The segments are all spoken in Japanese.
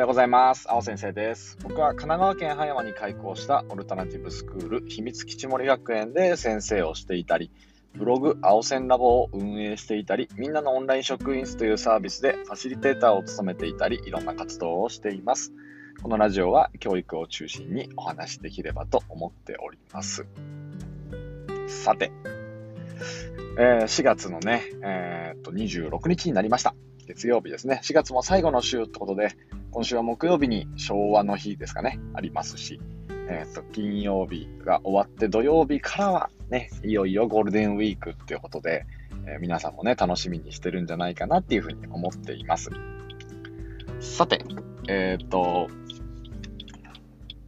ようございます。青先生です。僕は神奈川県葉山に開校したオルタナティブスクール秘密基地森学園で先生をしていたり、ブログ青線ラボを運営していたり、みんなのオンライン職員室というサービスでファシリテーターを務めていたり、いろんな活動をしています。このラジオは教育を中心にお話しできればと思っております。さて、えー4月のね、えーっと26日になりました。月曜日ですね。4月も最後の週ってことで、今週は木曜日に昭和の日ですかね、ありますし、えっ、と、金曜日が終わって土曜日からはね、いよいよゴールデンウィークっていうことで、えー皆さんもね、楽しみにしてるんじゃないかなっていうふうに思っています。さて、えっ、と、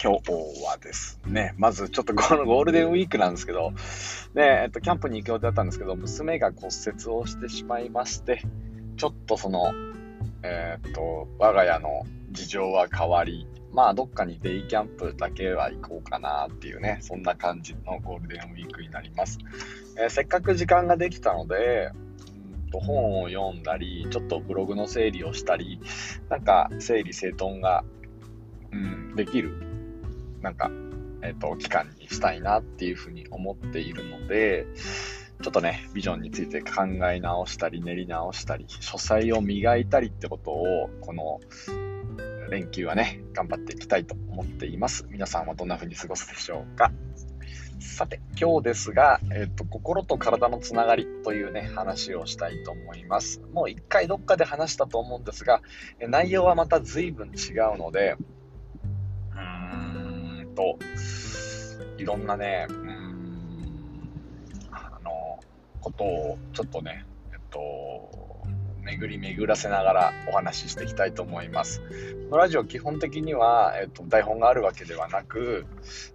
今日はですね、まずちょっとこのゴールデンウィークなんですけど、ね、えっ、と、キャンプに行く予定だったんですけど、娘が骨折をしてしまいまして、ちょっとその、えーっと、我が家の事情は変わり、まあ、どっかにデイキャンプだけは行こうかなっていうね、そんな感じのゴールデンウィークになります。えーせっかく時間ができたので、と本を読んだり、ちょっとブログの整理をしたり、なんか整理整頓が、うん、できる、なんか、えーっと、期間にしたいなっていうふうに思っているので、ちょっとね、ビジョンについて考え直したり、練り直したり、書斎を磨いたりってことを、この連休はね、頑張っていきたいと思っています。皆さんはどんな風に過ごすでしょうか。さて、今日ですが、えっと、心と体のつながりというね、話をしたいと思います。もう一回どっかで話したと思うんですが、内容はまた随分違うので、うーんと、いろんなね、ことをちょっとね、えっと、巡り巡らせながらお話ししていきたいと思います。このラジオ基本的には、えっと、台本があるわけではなく、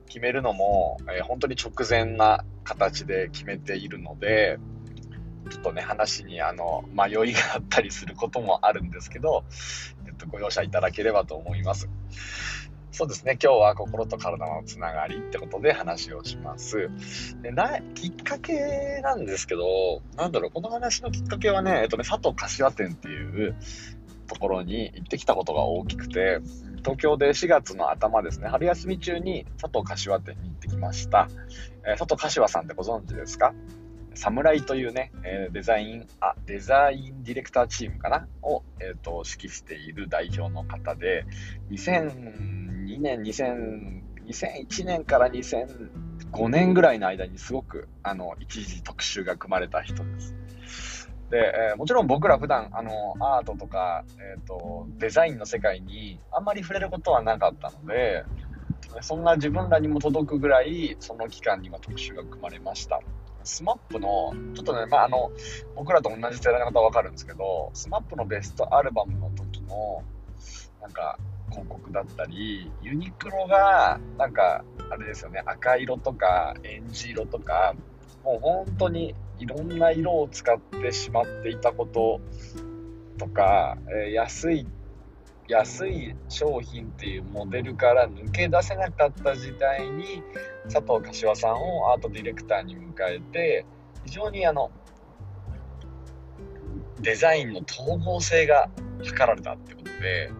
決めるのも、えー本当に直前な形で決めているので、ちょっとね、話にあの迷いがあったりすることもあるんですけど、えっと、ご容赦いただければと思います。そうですね、今日は心と体のつながりってことで話をします。でなきっかけなんですけど、なんだろう、この話のきっかけはね、えっとね、佐藤柏店っていうところに行ってきたことが大きくて、東京で4月の頭ですね、春休み中に佐藤柏店に行ってきました。えー佐藤柏さんってご存知ですか？侍というね、えーデザイン、あ、デザインディレクターチームかな？を、えっ、と、指揮している代表の方で、2年、2000、2001年から2005年ぐらいの間にすごく、あの、一時特集が組まれた人です。で、えーもちろん僕ら普段、あの、アートとか、えっ、と、デザインの世界にあんまり触れることはなかったので、そんな自分らにも届くぐらい、その期間には特集が組まれました。スマップの、ちょっとね、まあ、あの、僕らと同じ世代の方はわかるんですけど、スマップのベストアルバムの時の、なんか、広告だったり、ユニクロが、なんか、あれですよね、赤色とか、エンジ色とか、もう本当にいろんな色を使ってしまっていたこととか、えー安い、安い商品っていうモデルから抜け出せなかった時代に、佐藤柏さんをアートディレクターに迎えて、非常にあの、デザインの統合性が図られたってことで、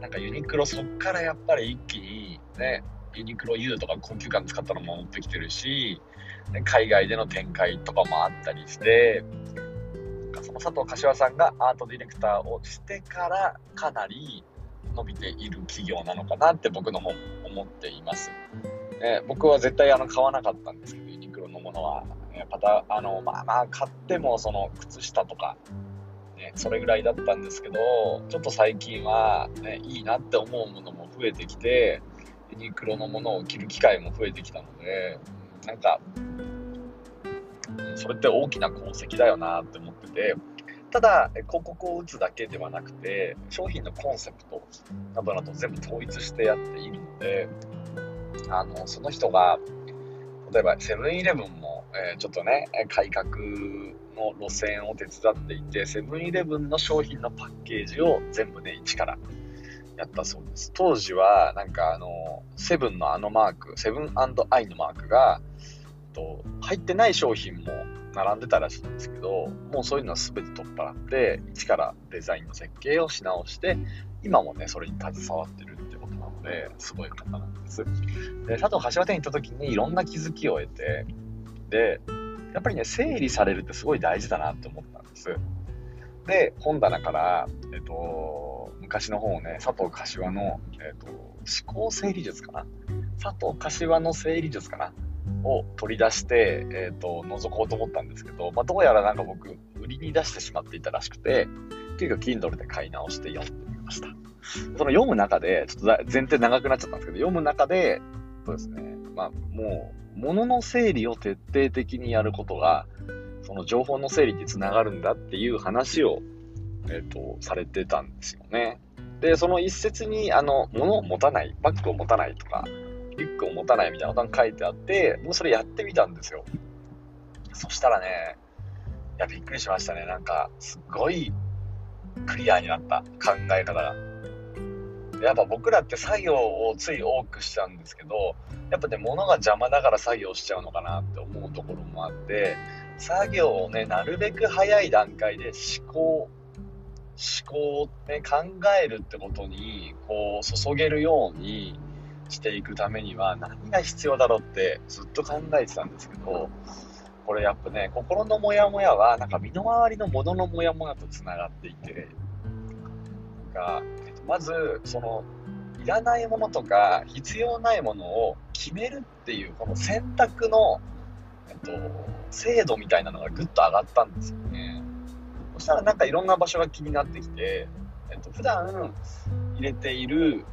なんかユニクロそっからやっぱり一気にね、ユニクロ U とか高級感使ったのも持ってきてるし、海外での展開とかもあったりして、その佐藤柏さんがアートディレクターをしてからかなり伸びている企業なのかなって僕の方も思っています。ね、僕は絶対あの買わなかったんですけど、ユニクロのものは。ねパタあの、まあまあ買ってもその靴下とか、それぐらいだったんですけど、ちょっと最近は、ね、いいなって思うものも増えてきて、ユニクロのものを着る機会も増えてきたので、なんか、それって大きな功績だよなって思ってて、ただ、広告を打つだけではなくて、商品のコンセプトなどなど全部統一してやっているので、あの、その人が、例えばセブンイレブンも、えーちょっとね、改革の路線を手伝っていて、セブンイレブンの商品のパッケージを全部ね、一からやったそうです。当時は、なんかあの、セブンのあのマーク、セブンアイのマークが、と入ってない商品も並んでたらしいんですけど、もうそういうのは全て取っ払って、一からデザインの設計をし直して、今もね、それに携わってるってことなので、すごい方なんです。で、佐藤柏店に行った時にいろんな気づきを得て、で、やっぱりね、整理されるってすごい大事だなって思ったんです。で、本棚から、えっと、昔の本をね、佐藤柏の、えっと、思考整理術かな？佐藤柏の整理術かな？を取り出して、えっ、と、覗こうと思ったんですけど、まあ、どうやらなんか僕、売りに出してしまっていたらしくて、結構 Kindle で買い直して読んでみました。その読む中で、ちょっと前提長くなっちゃったんですけど、読む中で、そうですね、まあ、もう、物の整理を徹底的にやることが、その情報の整理につながるんだっていう話を、えっ、ー、と、されてたんですよね。で、その一節に、あの、物を持たない、バッグを持たないとか、リュックを持たないみたいなことが書いてあって、もうそれやってみたんですよ。そしたらね、いや、びっくりしましたね。なんか、すごいクリアになった考え方が。やっぱ僕らって作業をつい多くしちゃうんですけど、やっぱね、物が邪魔だから作業しちゃうのかなって思うところもあって、作業をね、なるべく早い段階で思考、思考をね、考えるってことに、こう、注げるようにしていくためには何が必要だろうってずっと考えてたんですけど、これやっぱね、心のモヤモヤは、なんか身の回りのもののモヤモヤと繋がっていて、が、まず、その、いらないものとか必要ないものを決めるっていう、この選択の、えっと、精度みたいなのがぐっと上がったんですよね。そしたらなんかいろんな場所が気になってきて、えっと、普段入れている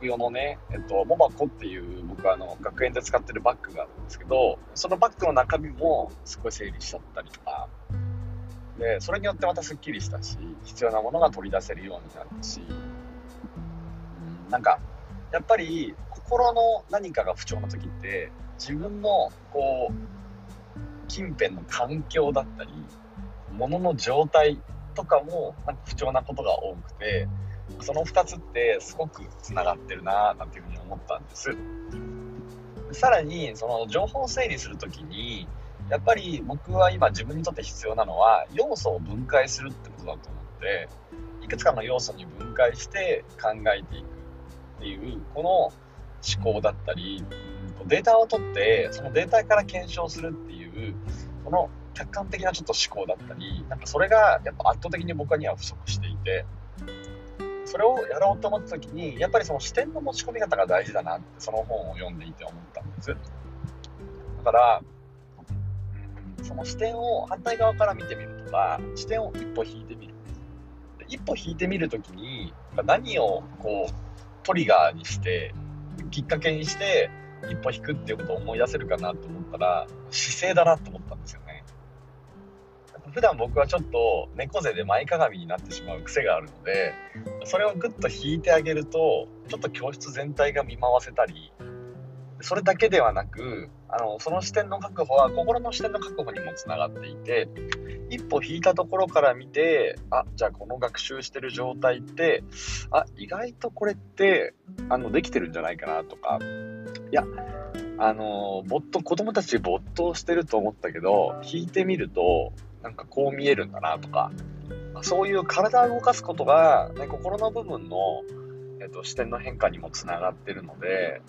用のね、えっと、モバコっていう僕はあの学園で使ってるバッグがあるんですけど、そのバッグの中身もすごい整理しちゃったりとか、で、それによってまたスッキリしたし、必要なものが取り出せるようになったし、なんか、やっぱり心の何かが不調な時って、自分のこう、近辺の環境だったり、物の状態とかもなんか不調なことが多くて、その2つってすごくつながってるななんていうふうに思ったんです。さらにその情報整理する時にやっぱり僕は今自分にとって必要なのは要素を分解するってことだと思っていくつかの要素に分解して考えていく。っていうこの思考だったりデータを取ってそのデータから検証するっていうこの客観的なちょっと思考だったりなんかそれがやっぱ圧倒的に僕には不足していてそれをやろうと思った時にやっぱりその視点の持ち込み方が大事だなってその本を読んでいて思ったんです。だから、その視点を反対側から見てみるとか視点を一歩引いてみる。一歩引いてみる時に何をこうトリガーにしてきっかけにして一歩引くっていうことを思い出せるかなと思ったら姿勢だなと思ったんですよね。普段僕はちょっと猫背で前かがみになってしまう癖があるのでそれをぐっと引いてあげるとちょっと教室全体が見回せたりそれだけではなくあのその視点の確保は心の視点の確保にもつながっていて一歩引いたところから見てあじゃあこの学習してる状態ってあ意外とこれってあのできてるんじゃないかなとかいやあのぼっと子供たち没頭してると思ったけど引いてみるとなんかこう見えるんだなとか、そういう体を動かすことが、ね、心の部分の、えっと、視点の変化にもつながってるので、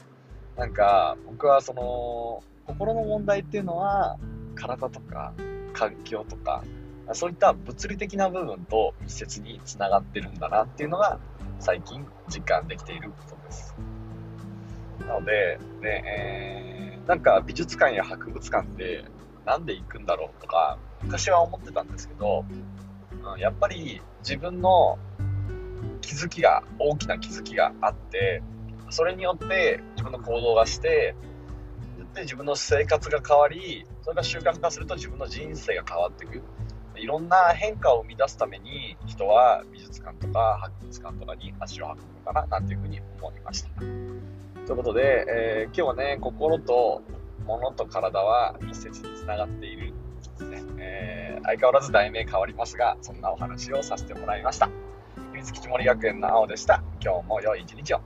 なんか僕はその心の問題っていうのは体とか環境とかそういった物理的な部分と密接につながってるんだなっていうのが最近実感できていることです。なので、ねえー、なんか美術館や博物館ってなんで行くんだろうとか昔は思ってたんですけど、うん、やっぱり自分の気づきが大きな気づきがあってそれによって自分の行動がしてで自分の生活が変わりそれが習慣化すると自分の人生が変わっていくいろんな変化を生み出すために人は美術館とか博物館とかに足を運ぶのかななんていうふうに思いましたということで、えー、今日はね心と物と体は密接につながっているね、えー、相変わらず題名変わりますが、そんなお話をさせてもらいました。秘密基地森学園の青でした。今日も良い一日を。